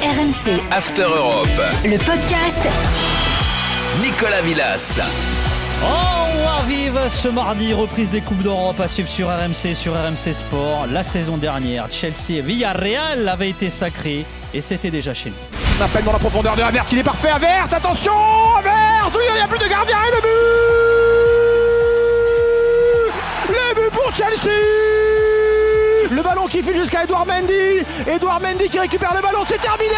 RMC. After Europe. Le podcast. Nicolas Villas. Oh, vive ce mardi, reprise des Coupes d'Europe à suivre sur RMC, sur RMC Sport. La saison dernière, Chelsea et Villarreal avaient été sacrés et c'était déjà chez nous. On appelle dans la profondeur de Avert, il est parfait, Avert, attention, Avert, il n'y a plus de gardien et le but Le but pour Chelsea Le ballon qui file jusqu'à Edouard Mendy, Edouard Mendy qui récupère le ballon, c'est terminé.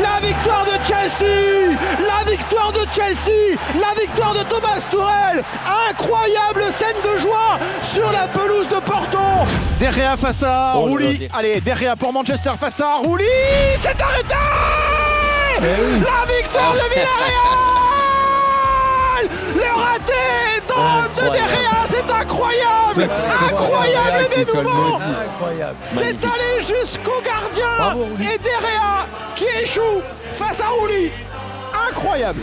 La victoire de Chelsea. La victoire de Chelsea. La victoire de Thomas Tourel Incroyable scène de joie sur la pelouse de Porto. Derrière face à Oh là Rouli, allez, derrière pour Manchester face à Rouli, c'est arrêté. La victoire de Villarreal. Le raté dans- de Derrea, c'est incroyable. Incroyable dénouement. C'est allé jusqu'au gardien et Derrea qui échoue face à Rouli Incroyable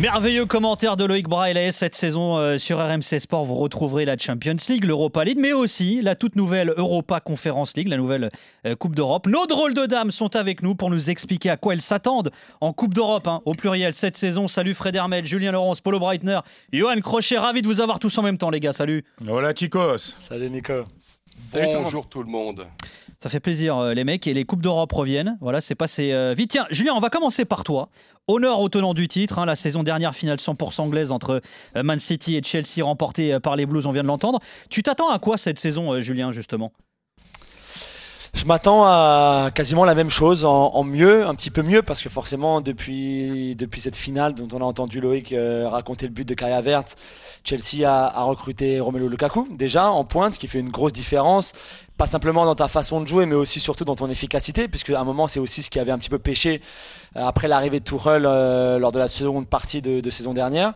Merveilleux commentaire de Loïc Braille cette saison euh, sur RMC Sport. Vous retrouverez la Champions League, l'Europa League, mais aussi la toute nouvelle Europa Conference League, la nouvelle euh, Coupe d'Europe. Nos drôles de dames sont avec nous pour nous expliquer à quoi elles s'attendent en Coupe d'Europe, hein, au pluriel, cette saison. Salut Fred Hermel, Julien Laurence, Paulo Breitner, Johan Crochet. Ravi de vous avoir tous en même temps, les gars. Salut. Voilà, Chicos. Salut Nico. Bonjour tout le monde. Ça fait plaisir, euh, les mecs. Et les Coupes d'Europe reviennent. Voilà, c'est passé euh, vite. Tiens, Julien, on va commencer par toi. Honneur au tenant du titre. hein, la saison dernière, finale 100% anglaise entre euh, Man City et Chelsea, remportée par les Blues, on vient de l'entendre. Tu t'attends à quoi cette saison, Julien, justement? Je m'attends à quasiment la même chose, en, mieux, un petit peu mieux, parce que forcément, depuis, depuis cette finale dont on a entendu Loïc raconter le but de Kaya Vert, Chelsea a, a recruté Romelu Lukaku, déjà, en pointe, ce qui fait une grosse différence. Pas simplement dans ta façon de jouer, mais aussi surtout dans ton efficacité, puisque à un moment, c'est aussi ce qui avait un petit peu pêché euh, après l'arrivée de Tuchel euh, lors de la seconde partie de saison dernière.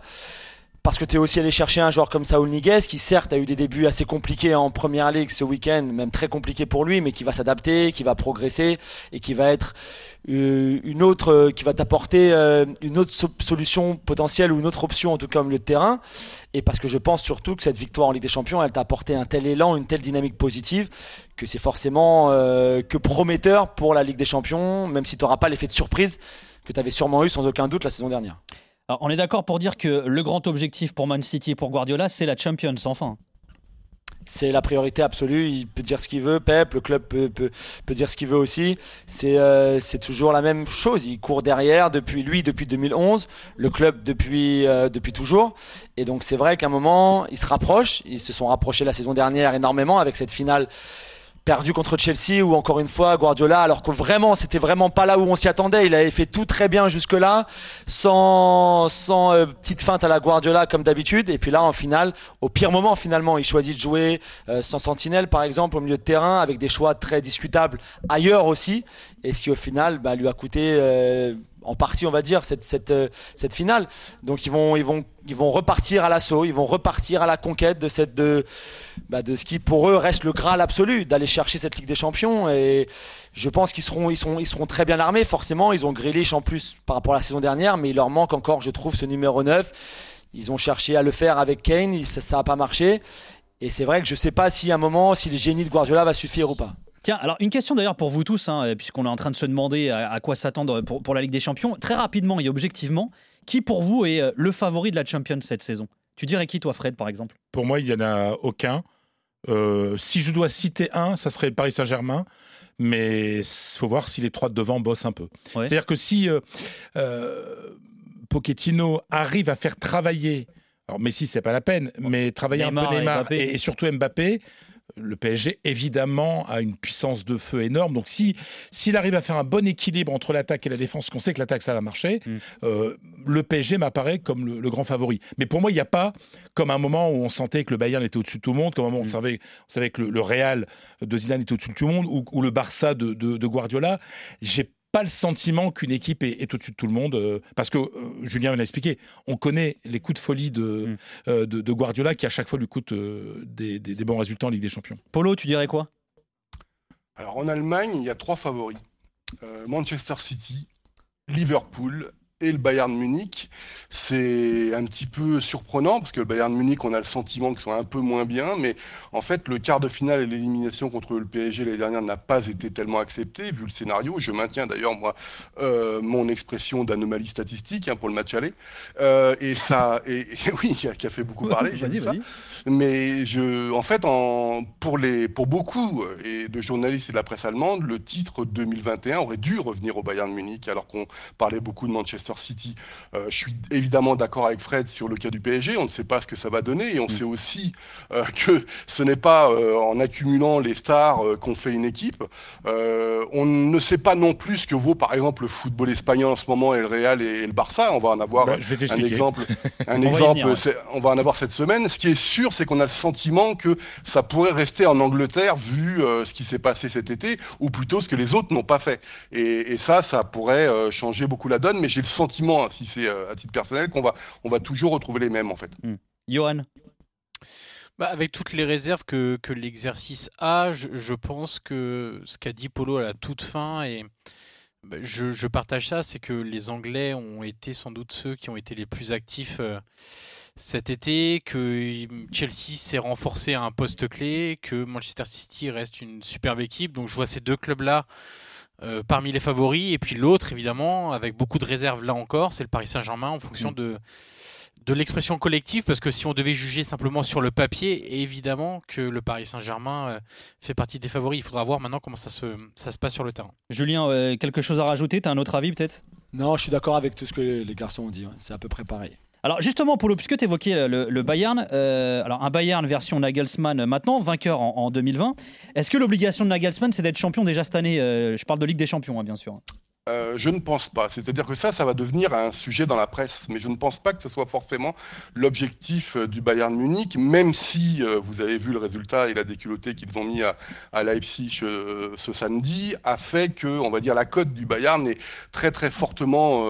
Parce que tu es aussi allé chercher un joueur comme Saúl Niguez, qui certes a eu des débuts assez compliqués en première ligue ce week-end, même très compliqué pour lui, mais qui va s'adapter, qui va progresser et qui va être euh, une autre, euh, qui va t'apporter euh, une autre so- solution potentielle ou une autre option en tout cas au milieu de terrain. Et parce que je pense surtout que cette victoire en Ligue des Champions, elle t'a apporté un tel élan, une telle dynamique positive que c'est forcément que prometteur pour la Ligue des Champions, même si tu n'auras pas l'effet de surprise que tu avais sûrement eu sans aucun doute la saison dernière. Alors, On est d'accord pour dire que le grand objectif pour Man City et pour Guardiola, c'est la Champions, enfin. C'est la priorité absolue. Il peut dire ce qu'il veut, Pep. Le club peut, dire ce qu'il veut aussi. C'est euh, c'est toujours la même chose. Il court derrière depuis lui depuis 2011, le club depuis euh, depuis toujours. Et donc c'est vrai qu'à un moment, ils se rapprochent. Ils se sont rapprochés la saison dernière énormément avec cette finale perdu contre Chelsea ou encore une fois Guardiola alors que vraiment c'était vraiment pas là où on s'y attendait. Il avait fait tout très bien jusque là sans sans euh, petite feinte à la Guardiola comme d'habitude. Et puis là en finale au pire moment finalement il choisit de jouer euh, sans sentinelle par exemple au milieu de terrain avec des choix très discutables ailleurs aussi. Et ce qui au final bah, lui a coûté euh, en partie on va dire cette euh, finale. Donc ils vont repartir à l'assaut ils vont repartir à la conquête de cette bah, ce qui pour eux reste le graal absolu d'aller chercher cette Ligue des Champions. Et je pense qu'ils seront très bien armés. Forcément ils ont Grealish en plus par rapport à la saison dernière mais il leur manque encore je trouve ce numéro 9 ils ont cherché à le faire avec Kane ça ça a pas marché. Et c'est vrai que je sais pas si à un moment si le génie de Guardiola va suffire ou pas Tiens, alors une question d'ailleurs pour vous tous, hein, puisqu'on est en train de se demander à, à quoi s'attendre pour, pour la Ligue des Champions. Très rapidement et objectivement, qui pour vous est euh, le favori de la Champions cette saison? Tu dirais qui, toi, Fred, par exemple? Pour moi, il n'y en a aucun. Euh, si je dois citer un, ça serait Paris Saint-Germain. Mais il faut voir si les trois de devant bossent un peu. Ouais. C'est-à-dire que si euh, euh, Pochettino arrive à faire travailler, alors Messi, c'est pas la peine, mais travailler Neymar un peu et Neymar Mbappé. et, et surtout Mbappé, le PSG, évidemment, a une puissance de feu énorme. Donc, si s'il arrive à faire un bon équilibre entre l'attaque et la défense, qu'on sait que l'attaque, ça va marcher, Mm. euh, le PSG m'apparaît comme le, le grand favori. Mais pour moi, il n'y a pas comme un moment où on sentait que le Bayern était au-dessus de tout le monde, comme un moment où on, Mm. savait, on savait que le, le Real de Zidane était au-dessus de tout le monde, ou, ou le Barça de, de- de Guardiola. J'ai pas le sentiment qu'une équipe est, est au-dessus de tout le monde, euh, parce que euh, Julien l'a expliqué, on connaît les coups de folie de, Mm. euh, de, de Guardiola qui à chaque fois lui coûtent euh, des, des- des bons résultats en Ligue des Champions. Polo, tu dirais quoi? Alors en Allemagne, il y a trois favoris. Euh, Manchester City, Liverpool et le Bayern Munich, c'est un petit peu surprenant parce que le Bayern Munich, on a le sentiment qu'ils sont un peu moins bien, mais en fait, le quart de finale et l'élimination contre le PSG l'année dernière n'a pas été tellement accepté vu le scénario. Je maintiens d'ailleurs moi euh, mon expression d'anomalie statistique hein, pour le match aller, euh, et ça, et, oui, qui a, fait beaucoup parler. Mais je, en fait, en, pour les, pour beaucoup euh, et de journalistes et de la presse allemande, le titre 2021 aurait dû revenir au Bayern Munich alors qu'on parlait beaucoup de Manchester City. je suis évidemment d'accord avec Fred sur le cas du PSG. On ne sait pas ce que ça va donner et on mm. sait aussi euh, que ce n'est pas euh, en accumulant les stars euh, qu'on fait une équipe. on ne sait pas non plus ce que vaut par exemple le football espagnol en ce moment et le Real et, le Barça. On va en avoir bah, un exemple. Un exemple. on va en avoir cette semaine. Ce qui est sûr, c'est qu'on a le sentiment que ça pourrait rester en Angleterre vu ce qui s'est passé cet été, ou plutôt ce que les autres n'ont pas fait. Et, ça, ça pourrait changer beaucoup la donne. Mais j'ai le sentiment, si c'est à titre personnel qu'on va, on va toujours retrouver les mêmes en fait. Hmm. Johan? Bah, avec toutes les réserves que, que l'exercice a, je, pense que ce qu'a dit Polo à la toute fin, et bah, je, partage ça, c'est que les Anglais ont été sans doute ceux qui ont été les plus actifs euh, cet été, que Chelsea s'est renforcé à un poste clé, que Manchester City reste une superbe équipe. Donc je vois ces deux clubs-là euh, parmi les favoris. Et puis l'autre, évidemment, avec beaucoup de réserves là encore, c'est le Paris Saint-Germain en fonction mm. de, de l'expression collective. Parce que si on devait juger simplement sur le papier, évidemment que le Paris Saint-Germain euh, fait partie des favoris. Il faudra voir maintenant comment ça se, ça se passe sur le terrain. Julien, euh, quelque chose à rajouter? Tu as un autre avis peut-être? Non, je suis d'accord avec tout ce que les garçons ont dit. C'est à peu près pareil. Alors justement, Polo, puisque tu évoquais le, Bayern, euh, alors un Bayern version Nagelsmann maintenant, vainqueur en, 2020, est-ce que l'obligation de Nagelsmann, c'est d'être champion déjà cette année euh, Je parle de Ligue des Champions, hein, bien sûr. Euh, je ne pense pas. C'est-à-dire que ça, ça va devenir un sujet dans la presse. Mais je ne pense pas que ce soit forcément l'objectif euh, du Bayern Munich, même si euh, vous avez vu le résultat et la déculottée qu'ils ont mis à, à Leipzig ce samedi, a fait que, on va dire, la cote du Bayern est très très fortement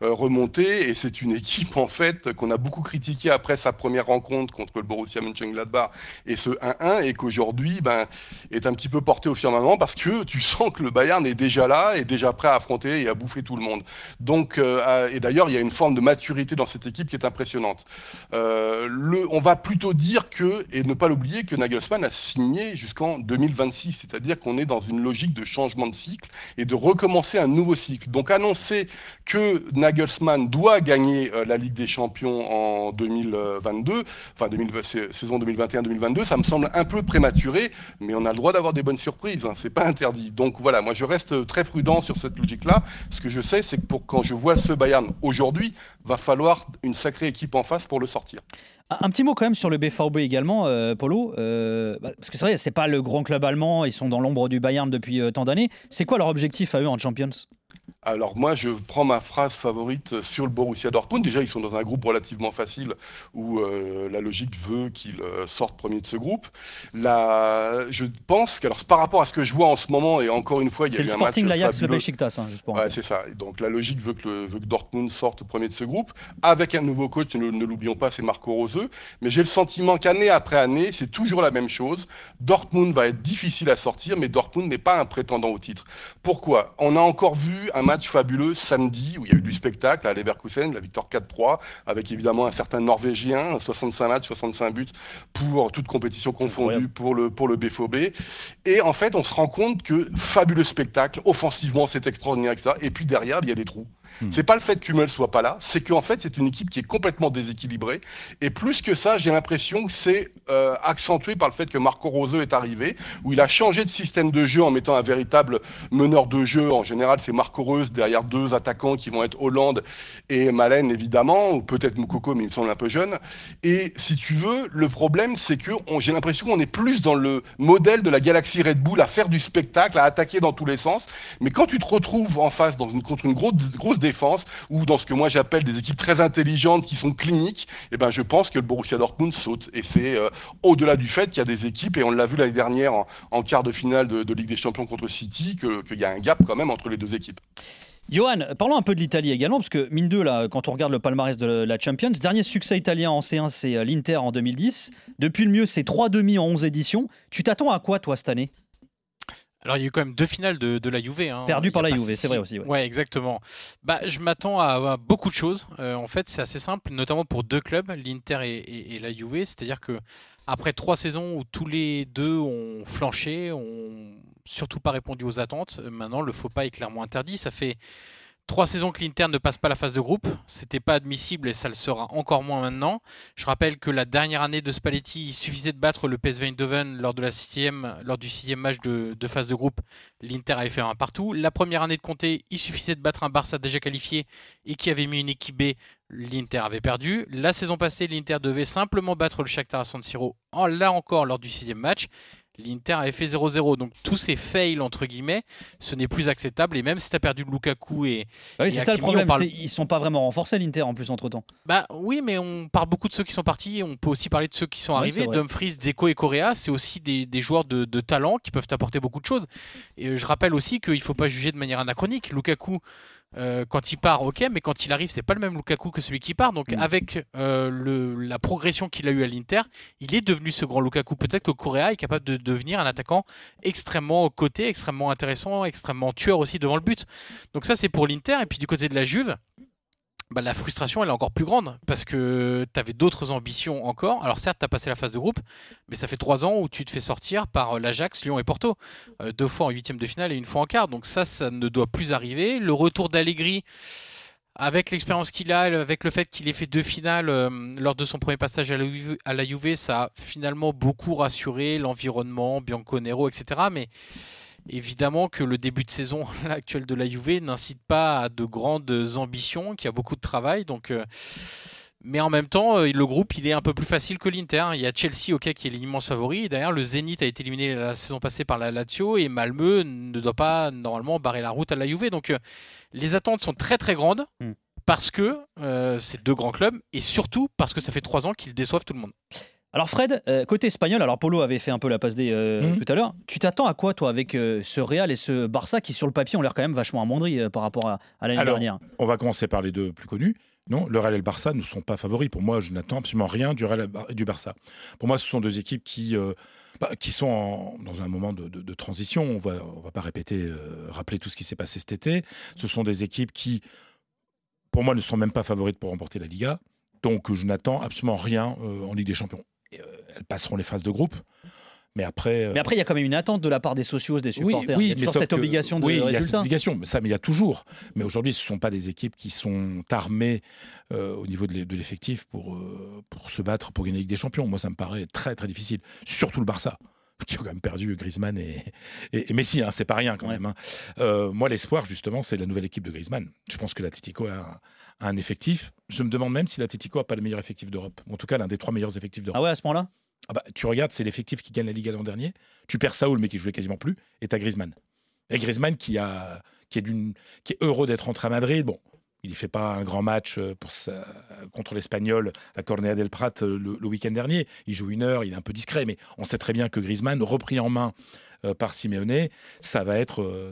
remontée. Et c'est une équipe, en fait, qu'on a beaucoup critiquée après sa première rencontre contre le Borussia Mönchengladbach et ce 1-1, et qu'aujourd'hui, ben, est un petit peu porté au firmament parce que tu sens que le Bayern est déjà là, est déjà prêt à affronter et à bouffer tout le monde. Donc, euh, et d'ailleurs, il y a une forme de maturité dans cette équipe qui est impressionnante. Euh, on va plutôt dire que, et ne pas l'oublier, que Nagelsmann a signé jusqu'en 2026, c'est-à-dire qu'on est dans une logique de changement de cycle et de recommencer un nouveau cycle. Donc, annoncer que Nagelsmann doit gagner euh, la Ligue des Champions en 2022, enfin 2000, saison 2021-2022, ça me semble un peu prématuré, mais on a le droit d'avoir des bonnes surprises, hein, c'est pas interdit. Donc voilà, moi je reste très prudent sur cette logique-là. Ce que je sais, c'est que pour, quand je vois ce Bayern aujourd'hui, va falloir une sacrée équipe en face pour le sortir. Un petit mot quand même sur le BVB également, euh, Polo, euh, bah, parce que c'est vrai, c'est pas le grand club allemand, ils sont dans l'ombre du Bayern depuis euh, tant d'années. C'est quoi leur objectif à eux en Champions? Alors moi, je prends ma phrase favorite sur le Borussia Dortmund. Déjà, ils sont dans un groupe relativement facile où euh, la logique veut qu'ils euh, sortent premier de ce groupe. Là, je pense que, alors, par rapport à ce que je vois en ce moment, et encore une fois, il y a eu un match l'Ajax, le Besiktas, hein, ouais, c'est ça. Donc la logique veut que, veut que, Dortmund sorte premier de ce groupe, avec un nouveau coach, ne, ne l'oublions pas, c'est Marco Rose. Mais j'ai le sentiment qu'année après année, c'est toujours la même chose. Dortmund va être difficile à sortir, mais Dortmund n'est pas un prétendant au titre. Pourquoi? On a encore vu un match fabuleux samedi où il y a eu du spectacle à Leverkusen, la victoire 4-3, avec évidemment un certain Norvégien, 65 matchs, 65 buts pour toute compétition confondue pour le, pour le BFOB. Et en fait, on se rend compte que fabuleux spectacle, offensivement, c'est extraordinaire que ça. Et puis derrière, il y a des trous. Hmm. C'est pas le fait qu'Hummel soit pas là, c'est qu'en fait c'est une équipe qui est complètement déséquilibrée. Et plus que ça, j'ai l'impression que c'est euh, accentué par le fait que Marco Rose est arrivé, où il a changé de système de jeu en mettant un véritable meneur de jeu. En général, c'est Marco Rose derrière deux attaquants qui vont être Hollande et Malen évidemment, ou peut-être Moukoko, mais il me semble un peu jeune. Et si tu veux, le problème c'est que j'ai l'impression qu'on est plus dans le modèle de la galaxie Red Bull à faire du spectacle, à attaquer dans tous les sens. Mais quand tu te retrouves en face dans une, contre une grosse défense ou dans ce que moi j'appelle des équipes très intelligentes qui sont cliniques, eh ben je pense que le Borussia Dortmund saute. Et c'est euh, au-delà du fait qu'il y a des équipes, et on l'a vu l'année dernière en, quart de finale de, Ligue des Champions contre City, qu'il y a un gap quand même entre les deux équipes. Johan, parlons un peu de l'Italie également, parce que mine de là, quand on regarde le palmarès de la Champions, dernier succès italien en C1, c'est euh, l'Inter en 2010. Depuis le mieux, c'est 3 demi en 11 éditions. Tu t'attends à quoi, toi, cette année? Alors il y a eu quand même deux finales de, de la Juve. Hein. Perdu par la Juve, c'est vrai aussi, ouais. Ouais, exactement. Bah, je m'attends à, à beaucoup de choses. Euh, en fait, c'est assez simple, notamment pour deux clubs, l'Inter et, et- et la Juve. C'est-à-dire que après trois saisons où tous les deux ont flanché, ont surtout pas répondu aux attentes, euh, maintenant le faux pas est clairement interdit. Ça fait trois saisons que l'Inter ne passe pas la phase de groupe. C'était pas admissible et ça le sera encore moins maintenant. Je rappelle que la dernière année de Spalletti, il suffisait de battre le PSV Eindhoven lors de la sixième, lors du sixième match de, phase de groupe. L'Inter avait fait un partout. La première année de Conte, il suffisait de battre un Barça déjà qualifié et qui avait mis une équipe B. L'Inter avait perdu. La saison passée, l'Inter devait simplement battre le Shakhtar à San Siro. Là encore, lors du sixième match, l'Inter avait fait 0-0. Donc tous ces fails entre guillemets, ce n'est plus acceptable. Et même si tu as perdu Lukaku et Ah oui, c'est ça le problème. parle- Ils sont pas vraiment renforcés l'Inter en plus entre temps. bah oui, mais on parle beaucoup de ceux qui sont partis. On peut aussi parler de ceux qui sont Oui, arrivés. Dumfries, Dzeko et Correa, c'est aussi des, des joueurs de, de talent qui peuvent apporter beaucoup de choses. Et euh, je rappelle aussi qu'il ne faut pas juger de manière anachronique. Lukaku, euh, quand il part, ok, mais quand il arrive, c'est pas le même Lukaku que celui qui part. Donc Mm. avec euh, le, la progression qu'il a eue à l'Inter, il est devenu ce grand Lukaku. Peut-être que Correa est capable de devenir un attaquant extrêmement coté, extrêmement intéressant, extrêmement tueur aussi devant le but. Donc ça, c'est pour l'Inter. Et puis du côté de la Juve bah, la frustration elle est encore plus grande parce que tu avais d'autres ambitions encore. Alors certes, tu as passé la phase de groupe, mais ça fait trois ans où tu te fais sortir par euh, l'Ajax, Lyon et Porto. Euh, deux fois en huitième de finale et une fois en quart. Donc ça, ça ne doit plus arriver. Le retour d'Allegri, avec l'expérience qu'il a, avec le fait qu'il ait fait deux finales euh, lors de son premier passage à la, Juve, ça a finalement beaucoup rassuré l'environnement, Bianconero, etc. Mais Évidemment que le début de saison actuel de la Juve n'incite pas à de grandes ambitions, qu'il y a beaucoup de travail. Donc, euh, mais en même temps, euh, le groupe il est un peu plus facile que l'Inter. Il y a Chelsea, ok, qui est l'immense favori. D'ailleurs, le Zénith a été éliminé la saison passée par la Lazio et Malmö ne doit pas normalement barrer la route à la Juve. Donc, euh, les attentes sont très très grandes Mm. parce que euh, c'est deux grands clubs et surtout parce que ça fait trois ans qu'ils déçoivent tout le monde. Alors Fred, euh, côté espagnol, alors Polo avait fait un peu la passe des euh, Mhm. tout à l'heure. Tu t'attends à quoi toi avec euh, ce Real et ce Barça qui sur le papier ont l'air quand même vachement amoindris euh, par rapport à, à l'année dernière? On va commencer par les deux plus connus. Non, le Real et le Barça ne sont pas favoris. Pour moi, je n'attends absolument rien du Real et du Barça. Pour moi, ce sont deux équipes qui, euh, bah, qui sont en- dans un moment de, de- de transition. On va, on va pas répéter, euh, rappeler tout ce qui s'est passé cet été. Ce sont des équipes qui, pour moi, ne sont même pas favorites pour remporter la Liga. Donc, je n'attends absolument rien euh, en Ligue des Champions. Et, euh, elles passeront les phases de groupe. Mais après, euh, Mais après, il y a quand même une attente de la part des socios, des supporters. il y a cette que- obligation de oui, il y a cette résultat. obligation, mais ça, mais il y a toujours. Mais aujourd'hui, ce ne sont pas des équipes qui sont armées euh, au niveau de l'e- de l'effectif pour, euh, pour se battre pour gagner la Ligue des Champions. Moi, ça me paraît très très difficile. Surtout le Barça, qui a quand même perdu Griezmann et, et, et Messi. Hein, c'est pas rien quand même. hein. Euh, moi, l'espoir, justement, c'est la nouvelle équipe de Griezmann. Je pense que l'Atletico a, un- a un effectif. Je me demande même si l'Atletico a pas le meilleur effectif d'Europe. En tout cas, l'un des trois meilleurs effectifs d'Europe. Ah ouais, à ce moment-là? Ah bah, tu regardes, c'est l'effectif qui gagne la Ligue l'an dernier. Tu perds Saoul, mais qui jouait quasiment plus, et tu as Griezmann. Et Griezmann qui, a, qui, est, d'une- qui est heureux d'être rentré à Madrid. Bon, il ne fait pas un grand match euh, contre l'Espagnol à Cornea del Prat euh, le, week-end dernier. Il joue une heure, il est un peu discret, mais on sait très bien que Griezmann, repris en main euh, par Simeone, ça va, être,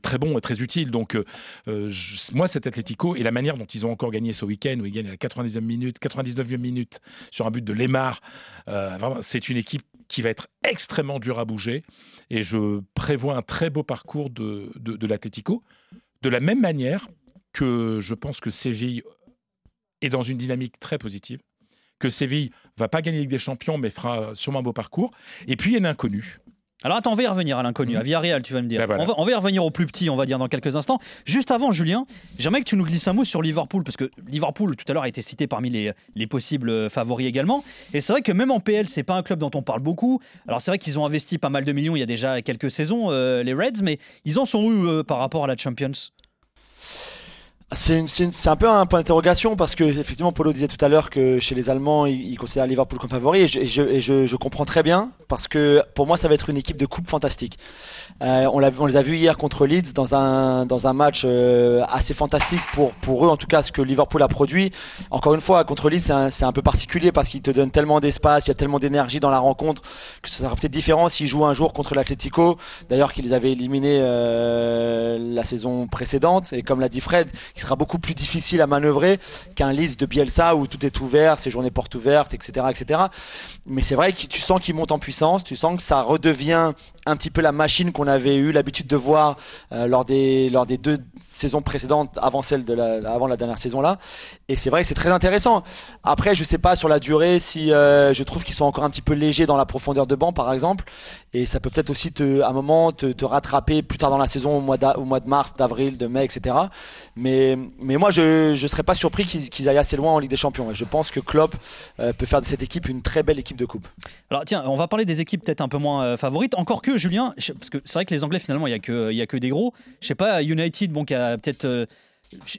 très bon et très utile. Donc, moi, cet Atlético et la manière dont ils ont encore gagné ce week-end, où ils gagnent à la 99e minute, 99e minute sur un but de Lemar, c'est une équipe qui va être extrêmement dure à bouger. Et je prévois un très beau parcours de, de, de l'Atlético. De la même manière que je pense que Séville est dans une dynamique très positive, que Séville va pas gagner Ligue des Champions, mais fera sûrement un beau parcours. Et puis, il y a un inconnu. Alors attends, on va y revenir à l'inconnu, Mhm. à Villarreal, tu vas me dire. Ben voilà. on, va, on va y revenir au plus petit, on va dire dans quelques instants. Juste avant, Julien, j'aimerais que tu nous glisses un mot sur Liverpool, parce que Liverpool, tout à l'heure, a été cité parmi les, les possibles euh, favoris également. Et c'est vrai que même en PL, c'est pas un club dont on parle beaucoup. Alors c'est vrai qu'ils ont investi pas mal de millions il y a déjà quelques saisons, euh, les Reds, mais ils en sont où euh, par rapport à la Champions? C'est un peu un point d'interrogation parce que effectivement Polo disait tout à l'heure que chez les Allemands ils, considèrent Liverpool comme favori et, je, et je- et je- comprends très bien parce que pour moi ça va être une équipe de coupe fantastique. Euh, on, on les a vus hier contre Leeds dans un dans un match euh, assez fantastique pour pour eux en tout cas ce que Liverpool a produit. Encore une fois contre Leeds c'est un, un peu particulier parce qu'ils te donnent tellement d'espace, il y a tellement d'énergie dans la rencontre que ça sera peut-être différent s'ils jouent un jour contre l'Atlético. D'ailleurs qu'ils avaient éliminés euh, la saison précédente et comme l'a dit Fred qui sera beaucoup plus difficile à manœuvrer qu'un Leeds de Bielsa où tout est ouvert, ses journées portes ouvertes, etc., etc. Mais c'est vrai que tu sens qu'il monte en puissance, tu sens que ça redevient un petit peu la machine qu'on avait eu l'habitude de voir euh, lors des lors des deux saisons précédentes avant celle de la avant la dernière saison là et c'est vrai que c'est très intéressant après je sais pas sur la durée si euh, je trouve qu'ils sont encore un petit peu légers dans la profondeur de banc par exemple et ça peut peut-être aussi à un moment te, te rattraper plus tard dans la saison au mois au mois de mars d'avril de mai etc mais mais moi je je serais pas surpris qu'ils aillent assez loin en Ligue des Champions. Je pense que Klopp euh, peut faire de cette équipe une très belle équipe de coupe. Alors tiens on va parler des équipes peut-être un peu moins euh, favorites. Encore que Julien, parce que c'est vrai que les Anglais finalement il y a que a que des gros. Je sais pas United, bon qui a peut-être euh,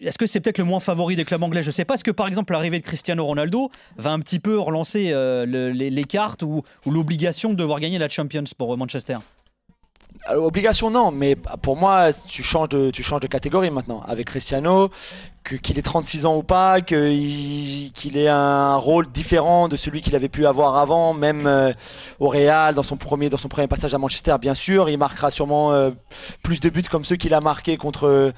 est-ce que c'est peut-être le moins favori des clubs anglais? Je sais pas. Est-ce que par exemple l'arrivée de Cristiano Ronaldo va un petit peu relancer le, les, les, cartes ou, ou l'obligation de devoir gagner la Champions pour Manchester? Alors, obligation non, mais pour moi tu changes de tu changes de catégorie maintenant avec Cristiano qu'il ait 36 ans ou pas, qu'il ait un rôle différent de celui qu'il avait pu avoir avant, même euh, au Real, dans son premier, dans son premier passage à Manchester, bien sûr, il marquera sûrement euh, plus de buts comme ceux qu'il a marqués contre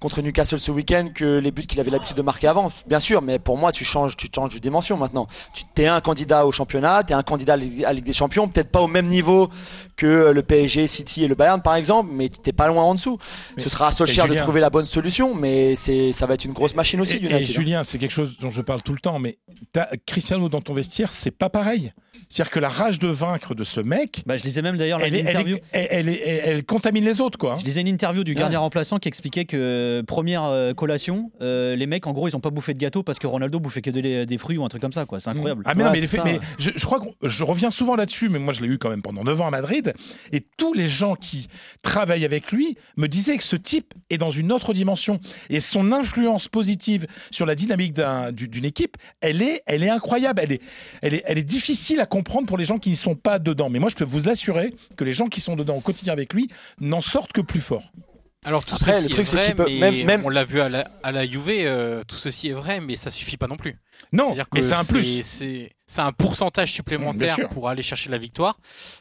contre Newcastle ce week-end que les buts qu'il avait l'habitude de marquer avant, bien sûr. Mais pour moi, tu changes, tu changes de dimension maintenant. Tu es un candidat au championnat, tu es un candidat à la Ligue des Champions, peut-être pas au même niveau que le PSG, City et le Bayern par exemple, mais tu t'es pas loin en dessous. Mais, Ce sera à Solskjaer de trouver la bonne solution, mais c'est ça va être une grosse machine aussi. Et, et Julien, c'est quelque chose dont je parle tout le temps, mais Cristiano dans ton vestiaire, c'est pas pareil. C'est-à-dire que la rage de vaincre de ce mec. Bah, je lisais même d'ailleurs l'interview. Elle, elle, elle, elle, contamine les autres, quoi. Je lisais une interview du gardien ouais. remplaçant qui expliquait que première euh, collation, euh, les mecs, en gros, ils ont pas bouffé de gâteau parce que Ronaldo bouffait que des, des fruits ou un truc comme ça, quoi. C'est incroyable. Ah, mais, ouais, non, mais, fait, mais je, je, crois que je reviens souvent là-dessus, mais moi, je l'ai eu quand même pendant 9 ans à Madrid. Et tous les gens qui travaillent avec lui me disaient que ce type est dans une autre dimension. Et son influence positive sur la dynamique d'une un, équipe, elle est, elle est incroyable. Elle est, elle, est, elle est difficile à comprendre pour les gens qui n'y sont pas dedans. Mais moi, je peux vous assurer que les gens qui sont dedans au quotidien avec lui n'en sortent que plus fort. Alors tout Après, ceci le truc, est vrai, peut... même, même... on l'a vu à la, à la Juve, euh, tout ceci est vrai, mais ça suffit pas non plus. Non, mais c'est un plus. C'est un pourcentage supplémentaire pour aller chercher la victoire,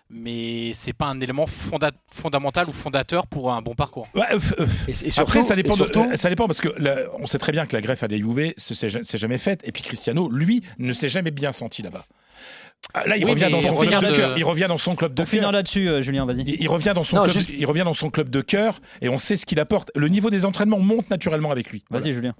mais c'est pas un élément fonda fondamental ou fondateur pour un bon parcours. Ouais, euh, euh, et, et surtout, Après, ça dépend, surtout... de, ça dépend parce que là, on sait très bien que la greffe à la Juve, c'est jamais faite, et puis Cristiano, lui, ne s'est jamais bien senti là-bas. Ah, là, il, oui, revient dans son club de... de cœur. Il revient dans son club de finir là-dessus, euh, Julien, vas-y. Il, il, revient dans son non, club. Juste... Il revient dans son club de cœur et on sait ce qu'il apporte. Le niveau des entraînements monte naturellement avec lui. Vas-y, voilà. Julien.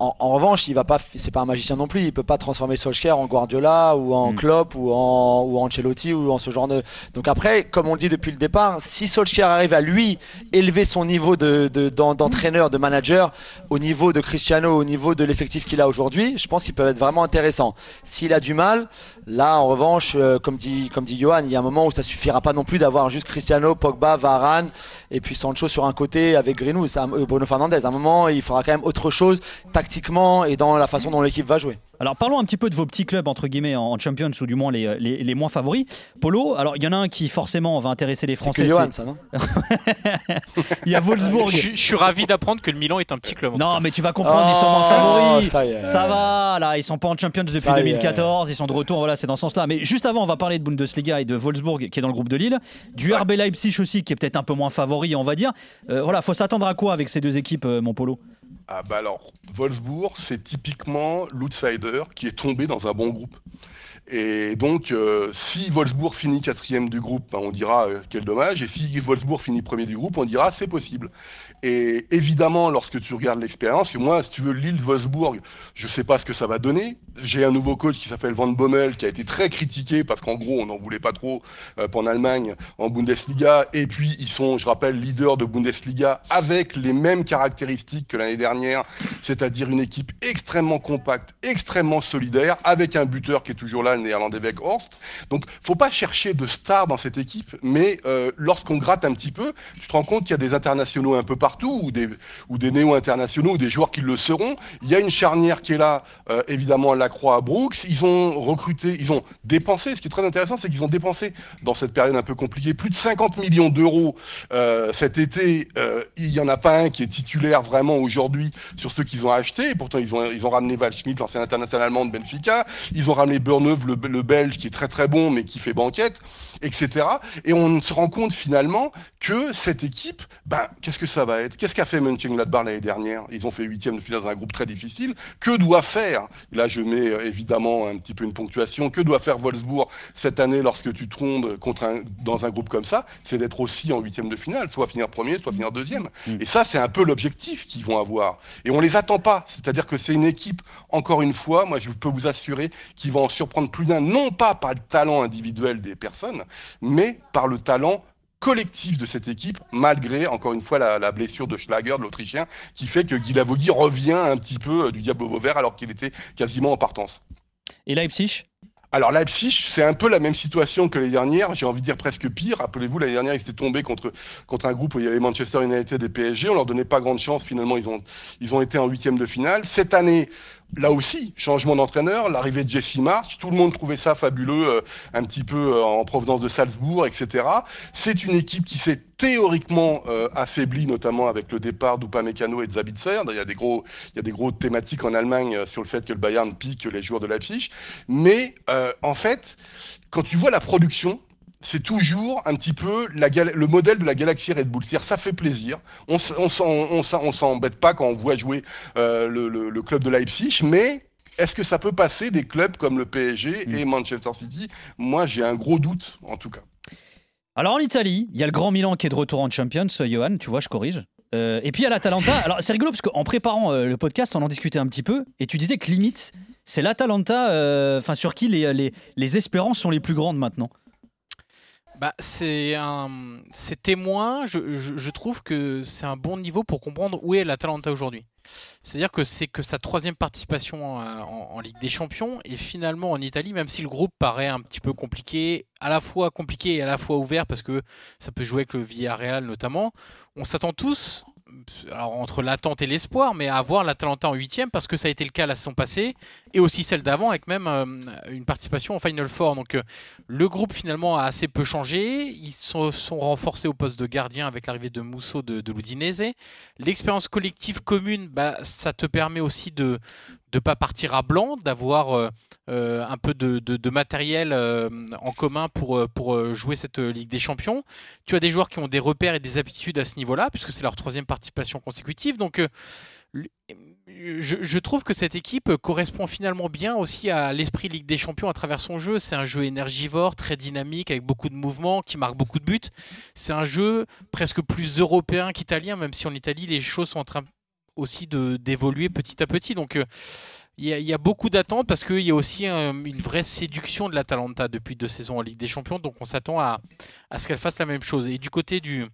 En, en, revanche, il va pas, c'est pas un magicien non plus. Il peut pas transformer Solskjaer en Guardiola ou en mm. Klopp ou en ou en Ancelotti ou en ce genre de. Donc après, comme on le dit depuis le départ, si Solskjaer arrive à lui élever son niveau de d'entraîneur, de, manager au niveau de Cristiano, au niveau de l'effectif qu'il a aujourd'hui, je pense qu'il peut être vraiment intéressant. S'il a du mal, là, en revanche, euh, comme dit comme dit Johan, il y a un moment où ça suffira pas non plus d'avoir juste Cristiano, Pogba, Varane et puis Sancho sur un côté avec Greenwood, Bruno Fernandez. À un moment, il faudra quand même autre chose tactiquement et dans la façon dont l'équipe va jouer. Alors parlons un petit peu de vos petits clubs entre guillemets en Champions ou du moins les, les, les moins favoris. Polo, alors il y en a un qui forcément va intéresser les Français. C'est Johan, ça non Il y a Wolfsburg. je, je, suis ravi d'apprendre que le Milan est un petit club. Non, mais tu vas comprendre, oh, ils sont moins favoris. Ça, est, ça va, là, ils sont pas en Champions depuis ça 2014, ils sont de retour, voilà, c'est dans ce sens-là. Mais juste avant, on va parler de Bundesliga et de Wolfsburg qui est dans le groupe de Lille, du ouais. RB Leipzig aussi qui est peut-être un peu moins favori, on va dire. Euh, voilà, faut s'attendre à quoi avec ces deux équipes, euh, mon Polo? Ah bah alors, Wolfsburg, c'est typiquement l'outsider qui est tombé dans un bon groupe. Et donc, euh, si Wolfsburg finit quatrième du groupe, ben on dira euh, quel dommage. Et si Wolfsburg finit premier du groupe, on dira c'est possible. Et évidemment, lorsque tu regardes l'expérience, moi, si tu veux, Lille Wolfsburg, je sais pas ce que ça va donner. J'ai un nouveau coach qui s'appelle Van Bommel, qui a été très critiqué parce qu'en gros, on n'en voulait pas trop euh, en Allemagne, en Bundesliga. Et puis, ils sont, je rappelle, leaders de Bundesliga avec les mêmes caractéristiques que l'année dernière, c'est-à-dire une équipe extrêmement compacte, extrêmement solidaire, avec un buteur qui est toujours là, le néerlandais Weghorst. Donc, faut pas chercher de stars dans cette équipe, mais euh, lorsqu'on gratte un petit peu, tu te rends compte qu'il y a des internationaux un peu partout, ou des, ou des néo-internationaux, ou des joueurs qui le seront. Il y a une charnière qui est là, euh, évidemment, Croix à Brooks. Ils ont recruté, ils ont dépensé. Ce qui est très intéressant, c'est qu'ils ont dépensé dans cette période un peu compliquée plus de 50 millions d'euros euh, cet été. Euh, il y en a pas un qui est titulaire vraiment aujourd'hui sur ceux qu'ils ont achetés. Et pourtant, ils ont, ils ont ramené l'ancien international allemand de Benfica. Ils ont ramené Burneuve, le, le, Belge, qui est très très bon, mais qui fait banquette. etc. Et on se rend compte finalement que cette équipe, ben, qu'est-ce que ça va être? Qu'est-ce qu'a fait Mönchengladbach l'année dernière? Ils ont fait huitième de finale dans un groupe très difficile. Que doit faire? Là, je mets euh, évidemment un petit peu une ponctuation. Que doit faire Wolfsburg cette année lorsque tu tombes contre un, dans un groupe comme ça? C'est d'être aussi en huitième de finale, soit finir premier, soit finir deuxième. Mm. Et ça, c'est un peu l'objectif qu'ils vont avoir. Et on les attend pas. C'est-à-dire que c'est une équipe, encore une fois, moi je peux vous assurer, qui va en surprendre plus d'un, non pas par le talent individuel des personnes, mais par le talent collectif de cette équipe, malgré, encore une fois, la, la blessure de Schlager, de l'Autrichien, qui fait que Guy Lavogui revient un petit peu euh, du diable au vert alors qu'il était quasiment en partance. Et Leipzig? Alors Leipzig, c'est un peu la même situation que les dernières, j'ai envie de dire presque pire. Rappelez-vous, l'année dernière, ils étaient tombés contre, contre un groupe où il y avait Manchester United et PSG, on leur donnait pas grande chance, finalement ils ont, ils ont été en huitième de finale. Cette année, là aussi, changement d'entraîneur, l'arrivée de Jesse March, tout le monde trouvait ça fabuleux, euh, un petit peu euh, en provenance de Salzbourg, etc. C'est une équipe qui s'est théoriquement euh, affaiblie, notamment avec le départ d'Upamecano et de Zabitzer. Il y a des gros, il y a des gros thématiques en Allemagne euh, sur le fait que le Bayern pique les joueurs de Leipzig. Mais euh, en fait, quand tu vois la production, c'est toujours un petit peu la le modèle de la galaxie Red Bull. C'est-à-dire, ça fait plaisir. On on s'embête pas quand on voit jouer euh, le, le- le club de Leipzig, mais est-ce que ça peut passer des clubs comme le PSG et Manchester City? Moi, j'ai un gros doute, en tout cas. Alors en Italie, il y a le Grand Milan qui est de retour en Champions, euh, Johan, tu vois, je corrige. Euh, et puis il y a l'Atalanta. Alors c'est rigolo parce qu'en préparant euh, le podcast, on en discutait un petit peu et tu disais que limite, c'est l'Atalanta euh, sur qui les, les, les espérances sont les plus grandes maintenant. Bah, c'est un, c'est témoin. Je, trouve que c'est un bon niveau pour comprendre où est l'Atalanta aujourd'hui. C'est-à-dire que c'est que sa troisième participation en, en- en Ligue des Champions et finalement en Italie, même si le groupe paraît un petit peu compliqué, à la fois compliqué et à la fois ouvert parce que ça peut jouer avec le Villarreal notamment, on s'attend tous. Alors entre l'attente et l'espoir, mais à voir l'Atalanta en huitième parce que ça a été le cas la saison passée et aussi celle d'avant avec même euh, une participation en Final Four. Donc euh, le groupe finalement a assez peu changé. Ils se sont renforcés au poste de gardien avec l'arrivée de Musso de, de l'Udinese. L'expérience collective commune, bah, ça te permet aussi de ne pas partir à blanc, d'avoir euh, euh, un peu de, de- de matériel euh, en commun pour, pour jouer cette Ligue des Champions. Tu as des joueurs qui ont des repères et des habitudes à ce niveau-là, puisque c'est leur troisième participation consécutive. Donc je, je trouve que cette équipe correspond finalement bien aussi à l'esprit Ligue des Champions à travers son jeu. C'est un jeu énergivore, très dynamique, avec beaucoup de mouvements, qui marque beaucoup de buts. C'est un jeu presque plus européen qu'italien, même si en Italie les choses sont en train aussi d'évoluer petit à petit. Donc euh, il y, a- beaucoup d'attentes parce qu'il y a aussi une vraie séduction de l'Atalanta depuis deux saisons en Ligue des Champions. Donc on s'attend à ce qu'elle fasse la même chose. Et du côté du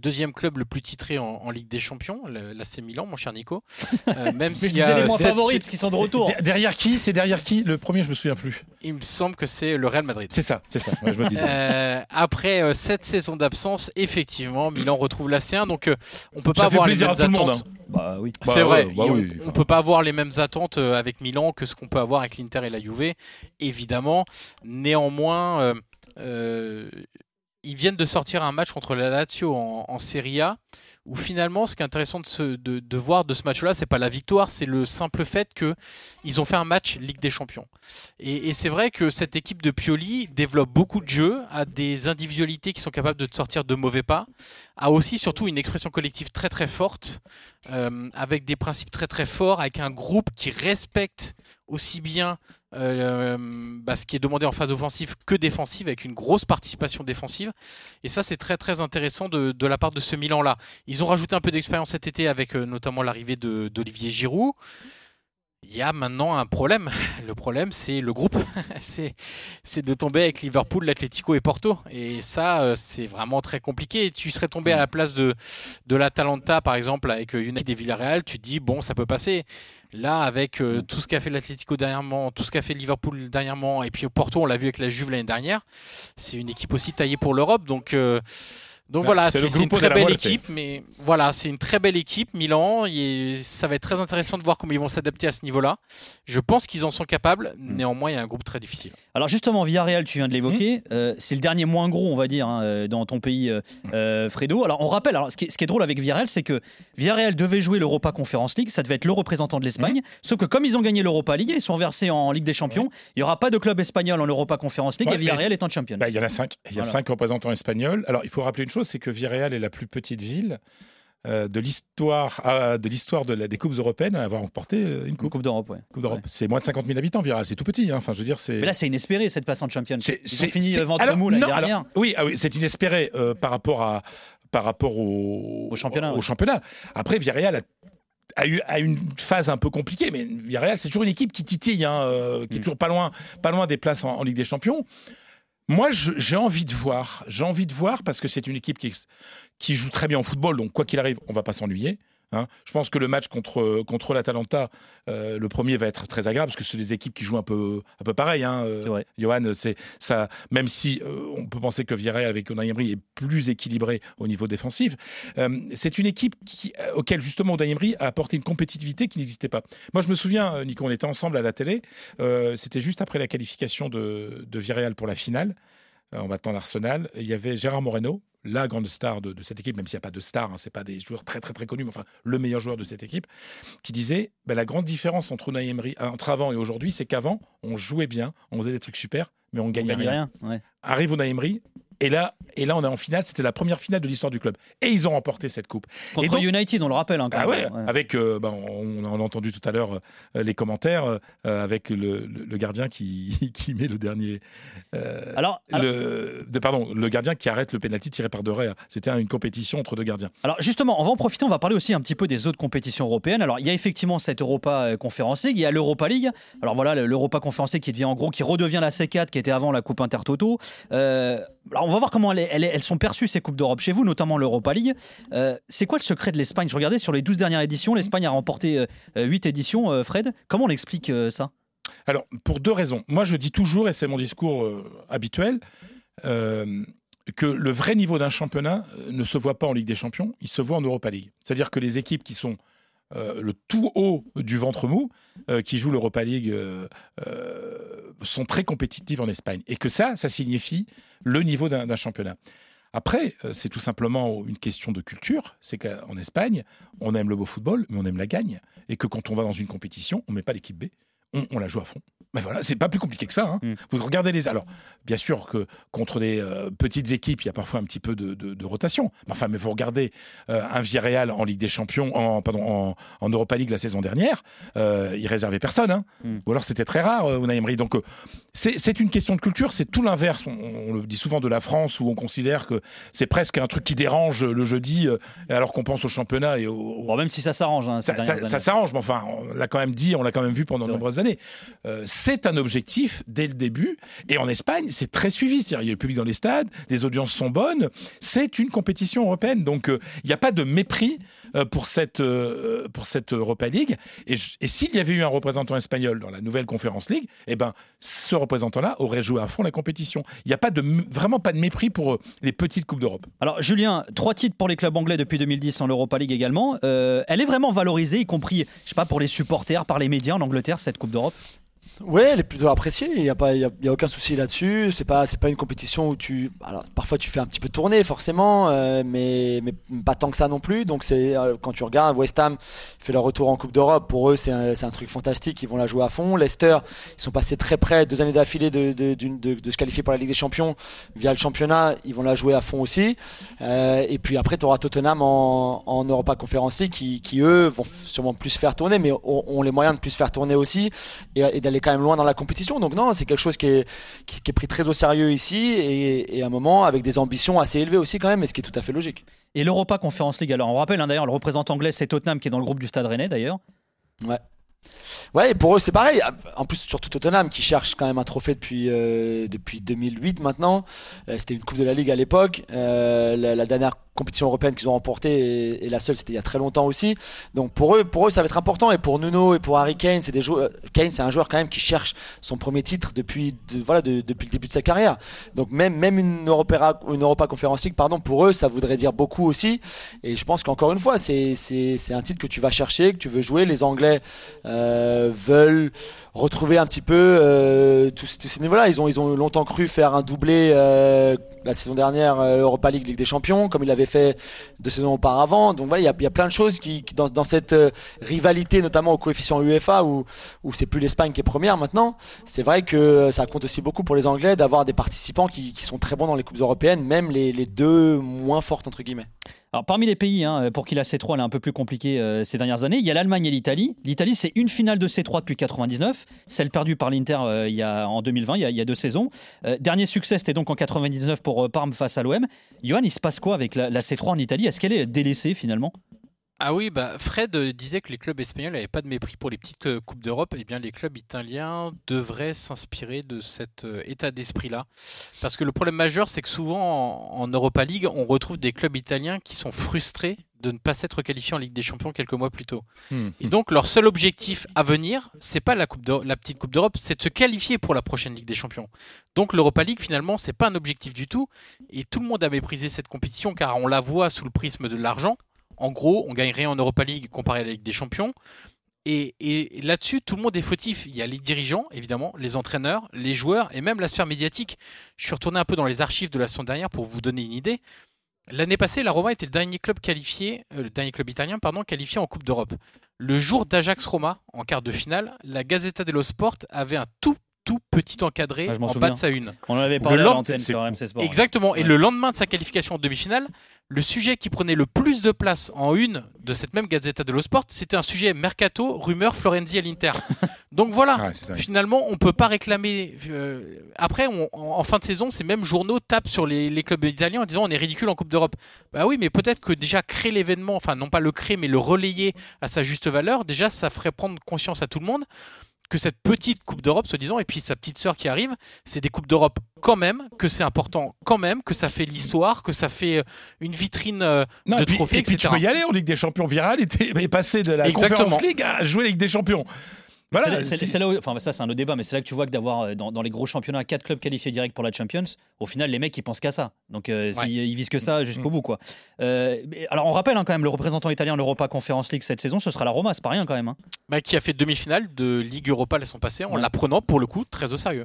deuxième club le plus titré en, en Ligue des Champions, l'AC Milan, mon cher Nico, euh, même s'il y a les moins favoris parce qu'ils sont de retour. Der- Derrière qui? C'est derrière qui? Le premier, je me souviens plus. il me semble que c'est le Real Madrid. C'est ça, c'est ça. Ouais, je me disais. Euh, après euh, sept saisons d'absence, effectivement, Milan retrouve la C1, donc euh, on peut pas avoir les mêmes monde, attentes. Bah oui. Bah C'est vrai, bah on, oui, on peut pas avoir les mêmes attentes avec Milan que ce qu'on peut avoir avec l'Inter et la Juve, évidemment. Néanmoins, euh, ils viennent de sortir un match contre la Lazio en, Serie A, où finalement, ce qui est intéressant de, voir de ce match-là, c'est pas la victoire, c'est le simple fait que ils ont fait un match Ligue des Champions. Et, c'est vrai que cette équipe de Pioli développe beaucoup de jeux, a des individualités qui sont capables de sortir de mauvais pas, a aussi surtout une expression collective très très forte, euh, avec des principes très très forts, avec un groupe qui respecte aussi bien euh, bah, ce qui est demandé en phase offensive que défensive, avec une grosse participation défensive. Et ça, c'est très très intéressant de, la part de ce Milan-là. Ils ont rajouté un peu d'expérience cet été avec euh, notamment l'arrivée d'Olivier Giroud. Il y a maintenant un problème. Le problème, c'est le groupe. c'est de tomber avec Liverpool, l'Atlético et Porto. Et ça, euh, c'est vraiment très compliqué. Tu serais tombé à la place de, de l'Atalanta, par exemple, avec euh, United et Villarreal. Tu te dis, bon, ça peut passer. Là, avec euh, tout ce qu'a fait l'Atlético dernièrement, tout ce qu'a fait Liverpool dernièrement, et puis Porto, on l'a vu avec la Juve l'année dernière, c'est une équipe aussi taillée pour l'Europe. Donc, euh, Donc Ouais, voilà, c'est une très belle équipe, mais voilà, c'est une très belle équipe, Milan, et ça va être très intéressant de voir comment ils vont s'adapter à ce niveau-là. Je pense qu'ils en sont capables, Mm. néanmoins, il y a un groupe très difficile. Alors justement, Villarreal, tu viens de l'évoquer, euh, c'est le dernier moins gros, on va dire, hein, euh, dans ton pays, euh, euh, Fredo. Alors on rappelle, alors, ce, qui est, ce qui est drôle avec Villarreal, c'est que Villarreal devait jouer l'Europa Conference League, ça devait être le représentant de l'Espagne, sauf que comme ils ont gagné l'Europa League, ils sont versés en Ligue des Champions, il n'y aura pas de club espagnol en Europa Conference League Ouais, et Villarreal est en champion. Bah, il y en a cinq. Il y a Voilà. cinq représentants espagnols. Alors, il faut rappeler une chose, c'est que Villarreal est la plus petite ville euh, de l'histoire ah, de l'histoire de des coupes européennes à avoir remporté euh, une coupe, Coupe d'Europe, ouais. Ouais. C'est moins de 50 000 habitants, Villarreal. C'est tout petit. hein. Enfin, je veux dire, c'est. Mais là, c'est inespéré cette passe en champion. C'est- fini ventre mou l'année alors, dernière. oui, ah oui, c'est inespéré euh, par rapport à par rapport au, Au championnat, Au ouais. championnat. Après, Villarreal a, a eu a une phase un peu compliquée, mais Villarreal c'est toujours une équipe qui titille, hein, euh, qui est Mm. toujours pas loin, pas loin des places en, en Ligue des Champions. Moi, j'ai envie de voir, j'ai envie de voir parce que c'est une équipe qui, qui joue très bien au football, donc quoi qu'il arrive, on va pas s'ennuyer. Hein. Je pense que le match contre, contre l'Atalanta, euh, le premier va être très agréable parce que c'est des équipes qui jouent un peu, un peu pareil. Hein, euh. Johan, c'est ça. Même si euh, on peut penser que Villarreal avec Unai Emery est plus équilibré au niveau défensif, c'est une équipe qui, auquel justement Unai Emery a apporté une compétitivité qui n'existait pas. Moi, je me souviens, Nico, on était ensemble à la télé. C'était juste après la qualification de, de Villarreal pour la finale. en battant l'Arsenal, il y avait Gérard Moreno, la grande star de, de cette équipe, même s'il n'y a pas de star, hein, c'est pas des joueurs très très très connus, mais enfin le meilleur joueur de cette équipe, qui disait ben, la grande différence entre Unai Emery, euh, entre avant et aujourd'hui, c'est qu'avant on jouait bien, on faisait des trucs super, mais on gagnait rien. rien. ouais. Arrive Unai Emery. Et là, et là, on est en finale. C'était la première finale de l'histoire du club. Et ils ont remporté cette coupe. Contre donc- United, on le rappelle. hein, quand Ah ouais, avec, euh, ben, on, on a entendu tout à l'heure euh, les commentaires euh, avec le, le- le gardien qui, qui met le dernier. euh, Alors, alors, le, de- pardon, le gardien qui arrête le pénalty tiré par Doré. C'était une compétition entre deux gardiens. alors, justement, on va en profiter, on va parler aussi un petit peu des autres compétitions européennes. Alors il y a effectivement cette Europa Conference League, il y a l'Europa League. Alors voilà, le- l'Europa Conference League qui devient en gros, qui redevient la C4 qui était avant la Coupe Intertoto. Euh, on va voir comment elles sont perçues ces Coupes d'Europe chez vous, notamment l'Europa League. Euh, c'est quoi le secret de l'Espagne? Je regardais sur les 12 dernières éditions, l'Espagne a remporté 8 éditions, euh, Fred. Comment on explique euh, ça? Alors, pour deux raisons. Moi, je dis toujours, et c'est mon discours euh, habituel, euh, que le vrai niveau d'un championnat euh, ne se voit pas en Ligue des Champions, il se voit en Europa League. C'est-à-dire que les équipes qui sont euh, le tout haut du ventre mou, euh, qui jouent l'Europa League, euh, sont très compétitives en Espagne. Et que ça, ça signifie le niveau d'un championnat. Après, c'est tout simplement une question de culture. C'est qu'en Espagne, on aime le beau football, mais on aime la gagne. Et que quand on va dans une compétition, on ne met pas l'équipe B, on, on la joue à fond. Mais voilà, c'est pas plus compliqué que ça. hein. Mm. Vous regardez les. Alors, bien sûr que contre des euh, petites équipes, il y a parfois un petit peu de, de- de rotation. Mais Enfin, mais vous regardez euh, un Villarreal en Ligue des Champions, en, pardon, en, en Europa League la saison dernière, euh, il réservait personne. hein. Mm. Ou alors c'était très rare, euh, Unai Emery. Donc, euh, c'est une question de culture. C'est tout l'inverse. On, on le dit souvent de la France où on considère que c'est presque un truc qui dérange le jeudi, alors qu'on pense au championnat et au, Bon, même si ça s'arrange. hein, ça, ça- années. s'arrange, mais enfin, on l'a quand même dit, on l'a quand même vu pendant de C'est vrai. Euh, c'est un objectif dès le début. Et en Espagne, c'est très suivi. C'est-à-dire, il y a le public dans les stades, les audiences sont bonnes. C'est une compétition européenne. Donc, euh, il n'y a pas de mépris pour, cette, euh, pour cette Europa League. Et, s'il y avait eu un représentant espagnol dans la nouvelle Conférence League, eh ben, ce représentant-là aurait joué à fond la compétition. Il n'y a pas de, vraiment pas de mépris pour euh, les petites Coupes d'Europe. Alors Julien, trois titres pour les clubs anglais depuis 2010 en Europa League également. Euh, elle est vraiment valorisée, y compris, je sais pas, pour les supporters, par les médias en Angleterre, cette Coupe d'Europe? Ouais, elle est plutôt appréciée. Il n'y a pas, y y a aucun souci là-dessus. C'est pas, pas une compétition où tu, alors parfois tu fais un petit peu tourner forcément, euh, mais, mais pas tant que ça non plus. Donc c'est euh, quand tu regardes West Ham fait leur retour en Coupe d'Europe. Pour eux, c'est un, un truc fantastique. Ils vont la jouer à fond. Leicester, ils sont passés très près deux années d'affilée de, de, de, se qualifier pour la Ligue des Champions via le championnat. Ils vont la jouer à fond aussi. Euh, et puis après, tu auras Tottenham en, en Europa Conference qui, qui eux vont sûrement plus faire tourner, mais ont, les moyens de plus faire tourner aussi et d'aller quand même loin dans la compétition. Donc non, c'est quelque chose qui est, qui, qui est pris très au sérieux ici et, et à un moment avec des ambitions assez élevées aussi quand même, mais ce qui est tout à fait logique. Et l'Europa Conference League, alors on rappelle hein, d'ailleurs, le représentant anglais c'est Tottenham qui est dans le groupe du Stade Rennais d'ailleurs. Ouais, et pour eux c'est pareil. En plus, surtout Tottenham qui cherche quand même un trophée depuis euh, depuis 2008 maintenant. Euh, C'était une coupe de la Ligue à l'époque. Euh, la, la dernière compétition européenne qu'ils ont remportée et, la seule c'était il y a très longtemps aussi. Donc pour eux, pour eux ça va être important et pour Nuno et pour Harry Kane, c'est des joueurs. Kane c'est un joueur quand même qui cherche son premier titre depuis voilà depuis le début de sa carrière. Donc même même une Europa une Europa Conference League pardon pour eux ça voudrait dire beaucoup aussi. Et je pense qu'encore une fois c'est c'est un titre que tu vas chercher, que tu veux jouer. Les Anglais euh, veulent retrouver un petit peu euh, tous, ces niveaux-là. Ils ont, ils ont longtemps cru faire un doublé euh, la saison dernière euh, Europa League, Ligue des Champions, comme il avait fait deux saisons auparavant. Donc voilà, il y a, y a, plein de choses qui, qui dans, dans, cette euh, rivalité, notamment au coefficient UEFA, où, où c'est plus l'Espagne qui est première maintenant. C'est vrai que ça compte aussi beaucoup pour les Anglais d'avoir des participants qui, qui, sont très bons dans les coupes européennes, même les, les deux moins fortes entre guillemets. Alors, parmi les pays hein, pour qui la C3 est un peu plus compliquée euh, ces dernières années, il y a l'Allemagne et l'Italie. L'Italie, c'est une finale de C3 depuis 99, celle perdue par l'Inter euh, il y a, en 2020, il y a, deux saisons. Euh, dernier succès, c'était donc en 99 pour Parme face à l'OM. Johan, il se passe quoi avec la C3 en Italie? Est-ce qu'elle est délaissée finalement? Ah oui, bah Fred euh, disait que les clubs espagnols n'avaient pas de mépris pour les petites euh, coupes d'Europe. Eh bien, les clubs italiens devraient s'inspirer de cet euh, état d'esprit-là, parce que le problème majeur, c'est que souvent en, Europa League, on retrouve des clubs italiens qui sont frustrés de ne pas s'être qualifiés en Ligue des Champions quelques mois plus tôt. Hmm. Et donc leur seul objectif à venir, c'est pas la, coupe la petite Coupe d'Europe, c'est de se qualifier pour la prochaine Ligue des Champions. Donc l'Europa League finalement, c'est pas un objectif du tout. Et tout le monde a méprisé cette compétition car on la voit sous le prisme de l'argent. En gros, on gagnerait en Europa League comparé à la Ligue des Champions. Et, là-dessus, tout le monde est fautif. Il y a les dirigeants, évidemment, les entraîneurs, les joueurs et même la sphère médiatique. Je suis retourné un peu dans les archives de la saison dernière pour vous donner une idée. L'année passée, la Roma était le dernier club qualifié, euh, le dernier club italien, pardon, qualifié en Coupe d'Europe. Le jour d'Ajax-Roma, en quart de finale, la Gazzetta dello Sport avait un tout tout petit encadré en bas de sa une. On en avait parlé à l'antenne sur RMC Sport. Exactement. Et le lendemain de sa qualification en demi-finale, le sujet qui prenait le plus de place en une de cette même Gazzetta dello Sport, c'était un sujet mercato, rumeur Florenzi à l'Inter. Donc voilà, finalement, on peut pas réclamer. Euh, après, en, fin de saison, ces mêmes journaux tapent sur les, clubs italiens en disant on est ridicule en Coupe d'Europe. Bah oui, mais peut-être que déjà créer l'événement, enfin non pas le créer, mais le relayer à sa juste valeur, déjà ça ferait prendre conscience à tout le monde que cette petite Coupe d'Europe, se disant, et puis sa petite sœur qui arrive, c'est des Coupes d'Europe quand même, que c'est important quand même, que ça fait l'histoire, que ça fait euh, une vitrine euh, de trophées, et puis tu peux y aller en Ligue des Champions. Virale et, passer de la Conference League à jouer la Ligue des Champions. Voilà, c'est là enfin ça c'est un autre débat, mais c'est là que tu vois que d'avoir euh, dans, les gros championnats quatre clubs qualifiés direct pour la Champions, au final les mecs ils pensent qu'à ça. Donc euh, ils visent que ça jusqu'au mm. bout quoi. Euh, alors on rappelle hein, quand même le représentant italien de l'Europa Conference League cette saison, ce sera la Roma, c'est pas rien quand même. Hein. Bah, qui a fait demi-finale de Ligue Europa la saison passée en la prenant pour le coup très au sérieux.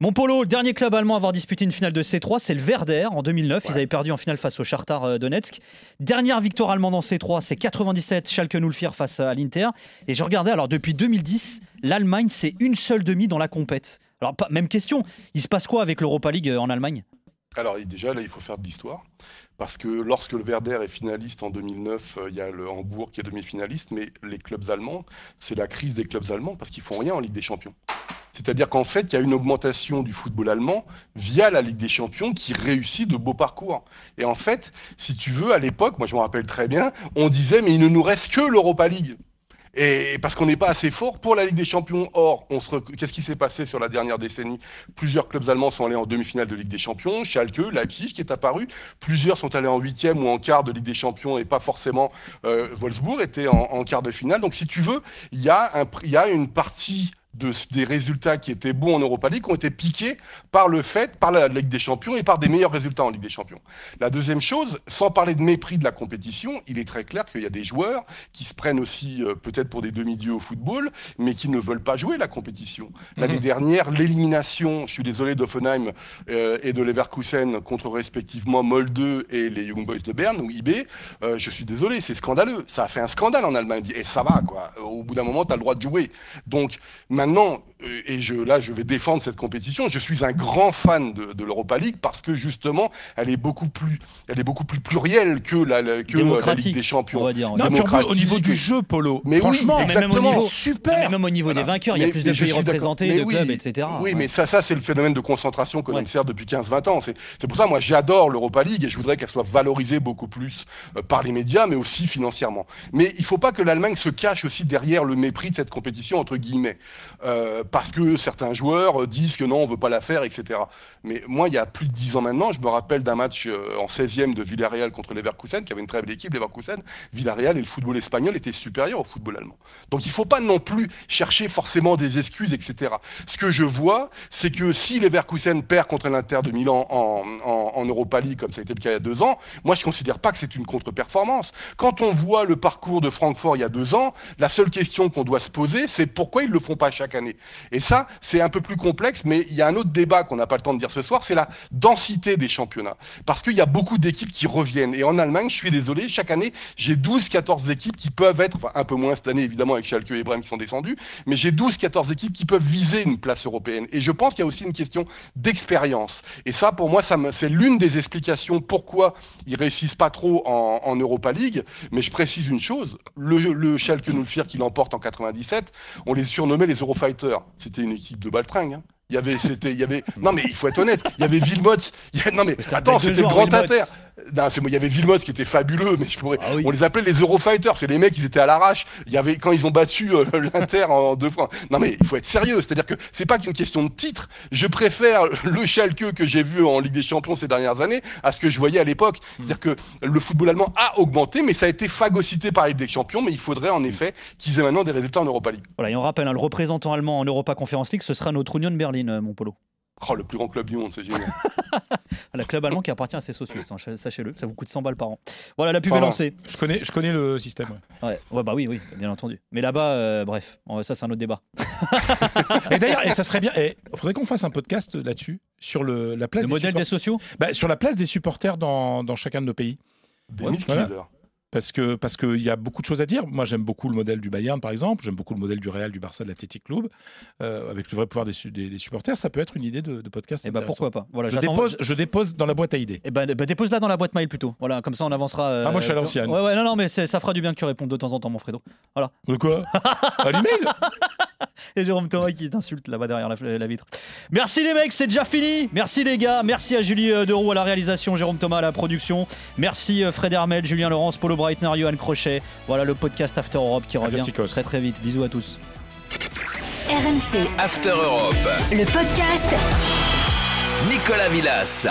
Mon polo, le dernier club allemand à avoir disputé une finale de C3, c'est le Werder en 2009. Ils avaient perdu en finale face au Chartar euh, Donetsk. Dernière victoire allemande en C3, c'est 97 Schalke 04 face à l'Inter. Et je regardais, alors depuis 2010, l'Allemagne, c'est une seule demi dans la compète. Alors, même question, il se passe quoi avec l'Europa League euh, en Allemagne? Alors déjà, là, il faut faire de l'histoire. Parce que lorsque le Werder est finaliste en 2009, euh, il y a le Hambourg qui est demi-finaliste, mais les clubs allemands, c'est la crise des clubs allemands parce qu'ils font rien en Ligue des Champions. C'est-à-dire qu'en fait, il y a une augmentation du football allemand via la Ligue des Champions qui réussit de beaux parcours. Et en fait, si tu veux, à l'époque, moi je me rappelle très bien, on disait mais il ne nous reste que l'Europa League. Et parce qu'on n'est pas assez fort pour la Ligue des Champions. Or, qu'est-ce qui s'est passé sur la dernière décennie? Plusieurs clubs allemands sont allés en demi-finale de Ligue des Champions. Schalke, Leipzig qui est apparu. Plusieurs sont allés en huitième ou en quart de Ligue des Champions et pas forcément euh, Wolfsburg était en, quart de finale. Donc, si tu veux, il y a une partie des résultats qui étaient bons en Europa League ont été piqués par le fait, par la Ligue des Champions et par des meilleurs résultats en Ligue des Champions. La deuxième chose, sans parler de mépris de la compétition, il est très clair qu'il y a des joueurs qui se prennent aussi euh, peut-être pour des demi-dieux au football, mais qui ne veulent pas jouer la compétition. L'année mhm. dernière, l'élimination, je suis désolé, d'Offenheim euh, et de Leverkusen contre respectivement Molde et les Young Boys de Berne ou IB, euh, je suis désolé, c'est scandaleux. Ça a fait un scandale en Allemagne. Et ça va, quoi. Au bout d'un moment, tu as le droit de jouer. Donc, maintenant, euh, et je, là je vais défendre cette compétition, je suis un grand fan de, l'Europa League parce que justement elle est beaucoup plus, elle est beaucoup plus plurielle que la, que la Ligue des Champions. On va dire. au niveau du jeu, Polo, mais franchement, oui, exactement, même super. même au niveau des vainqueurs, il y a plus de pays représentés, de clubs, etc. Oui, mais ça, ça c'est le phénomène de concentration que l'on observe depuis 15-20 ans. C'est pour ça, moi j'adore l'Europa League et je voudrais qu'elle soit valorisée beaucoup plus euh, par les médias, mais aussi financièrement. Mais il ne faut pas que l'Allemagne se cache aussi derrière le mépris de cette compétition entre guillemets. Euh, parce que certains joueurs disent que non, on veut pas la faire, etc. Mais moi, il y a plus de 10 ans maintenant, je me rappelle d'un match euh, en 16e de Villarreal contre Leverkusen, qui avait une très belle équipe, Leverkusen. Villarreal et le football espagnol étaient supérieurs au football allemand. Donc il faut pas non plus chercher forcément des excuses, etc. Ce que je vois, c'est que si Leverkusen perd contre l'Inter de Milan en, en, Europa League, comme ça a été le cas il y a deux ans, moi je considère pas que c'est une contre-performance. Quand on voit le parcours de Francfort il y a deux ans, la seule question qu'on doit se poser, c'est pourquoi ils le font pas chaque année. Et ça, c'est un peu plus complexe, mais il y a un autre débat qu'on n'a pas le temps de dire ce soir, c'est la densité des championnats. Parce qu'il y a beaucoup d'équipes qui reviennent. Et en Allemagne, je suis désolé, chaque année, j'ai 12, 14 équipes qui peuvent être, enfin un peu moins cette année évidemment avec Schalke et Brême qui sont descendus, mais j'ai 12, 14 équipes qui peuvent viser une place européenne. Et je pense qu'il y a aussi une question d'expérience. Et ça, pour moi, c'est l'une des explications pourquoi ils réussissent pas trop en, Europa League. Mais je précise une chose, le, le Schalke 04 qui l'emporte en 97, on les surnommait les C'était une équipe de baltringue. hein. Il y avait, c'était, il y avait, non mais il faut être honnête, il y avait Wilmots, il y a- non mais attends, c'était grand Wilmots. inter. Non, il y avait Vilmos qui était fabuleux, mais je pourrais, Ah oui. on les appelait les Eurofighters, c'est les mecs, ils étaient à l'arrache. Il y avait, quand ils ont battu euh, l'Inter en deux fois. Non, mais il faut être sérieux. C'est-à-dire que c'est pas qu'une question de titre. Je préfère le Schalke que j'ai vu en Ligue des Champions ces dernières années à ce que je voyais à l'époque. C'est-à-dire que le football allemand a augmenté, mais ça a été phagocyté par la Ligue des Champions, mais il faudrait en effet qu'ils aient maintenant des résultats en Europa League. Voilà, et on rappelle, hein, le représentant allemand en Europa Conference League, ce sera notre Union Berlin, euh, mon polo. Oh, le plus grand club du monde, c'est génial. Le club allemand qui appartient à ses socios, hein, sachez-le, ça vous coûte 100 balles par an. Voilà, la pub Enfin, est lancée. Je connais, je connais le système. ouais. Ouais, ouais, bah oui, oui, bien entendu. Mais là-bas, euh, bref, ça c'est un autre débat. Et d'ailleurs, et ça serait bien. Il faudrait qu'on fasse un podcast là-dessus sur le, la place Le des modèle des supporters- sociaux Bah, sur la place des supporters dans, dans chacun de nos pays. Des Ouais. Parce que parce qu'il y a beaucoup de choses à dire. Moi, j'aime beaucoup le modèle du Bayern, par exemple. J'aime beaucoup le modèle du Real, du Barça, de l'Athletic Club, euh, avec le vrai pouvoir des, su- des- des supporters. Ça peut être une idée de, de podcast. Et bah intéressant. pourquoi pas. Voilà, je dépose, je dépose dans la boîte à idées. Eh ben, bah, dépose-la dans la boîte mail plutôt. Voilà, comme ça on avancera. euh, Ah, moi, je suis à l'ancienne. Ouais, ouais, non, non, mais ça fera du bien que tu répondes de temps en temps, mon Fredo. De quoi? À l'email? Et Jérôme Thomas qui t'insulte là-bas derrière la, la vitre. Merci les mecs, c'est déjà fini. Merci les gars. Merci à Julie euh, Deroux à la réalisation, Jérôme Thomas à la production. Merci euh, Fred Hermel, Julien Laurence, Paulo Breitner, Johan Crochet. Voilà le podcast After Europe qui revient très très vite. Bisous à tous. RMC After Europe. Le podcast Nicolas Villas.